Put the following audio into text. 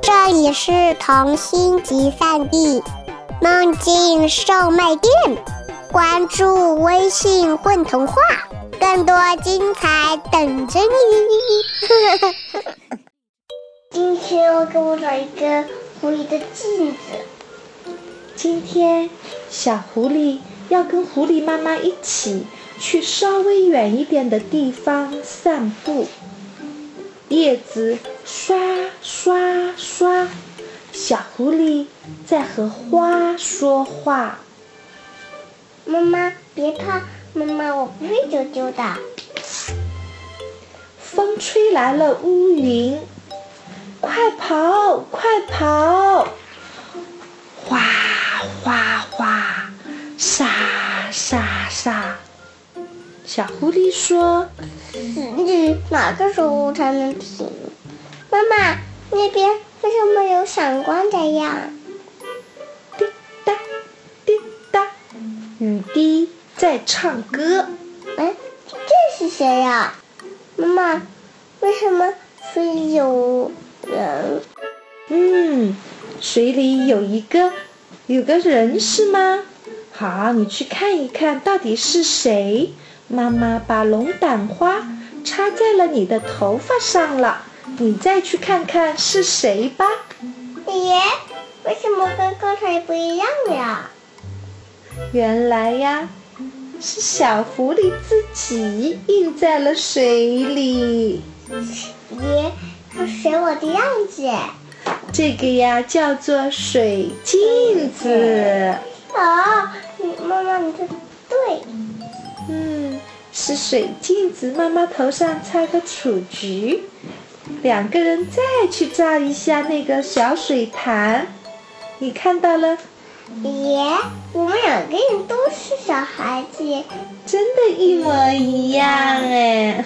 这里是童心集散地，梦境售卖店。关注微信“混童话”，更多精彩等着你。今天我给我找一个狐狸的镜子。今天，小狐狸要跟狐狸妈妈一起去稍微远一点的地方散步。叶子刷刷刷，小狐狸在和花说话。妈妈别怕，妈妈我不会丢丢的。风吹来了乌云，快跑快跑！哗哗哗，沙沙沙。小狐狸说：“你哪个时候才能停？”妈妈，那边为什么有闪光的呀？滴答滴答，雨滴在唱歌。哎，这是谁呀？妈妈，为什么水里有人？嗯，水里有一个有个人是吗？好，你去看一看到底是谁。妈妈把龙胆花插在了你的头发上了，你再去看看是谁吧。爷，为什么跟刚才不一样呀？原来呀，是小狐狸自己印在了水里。爷，它水我的样子。这个呀，叫做水镜子。啊，你妈妈，你说对。嗯，是水镜子。妈妈头上插个雏菊，两个人再去照一下那个小水潭，你看到了？耶，我们两个人都是小孩子，真的，一模一样哎。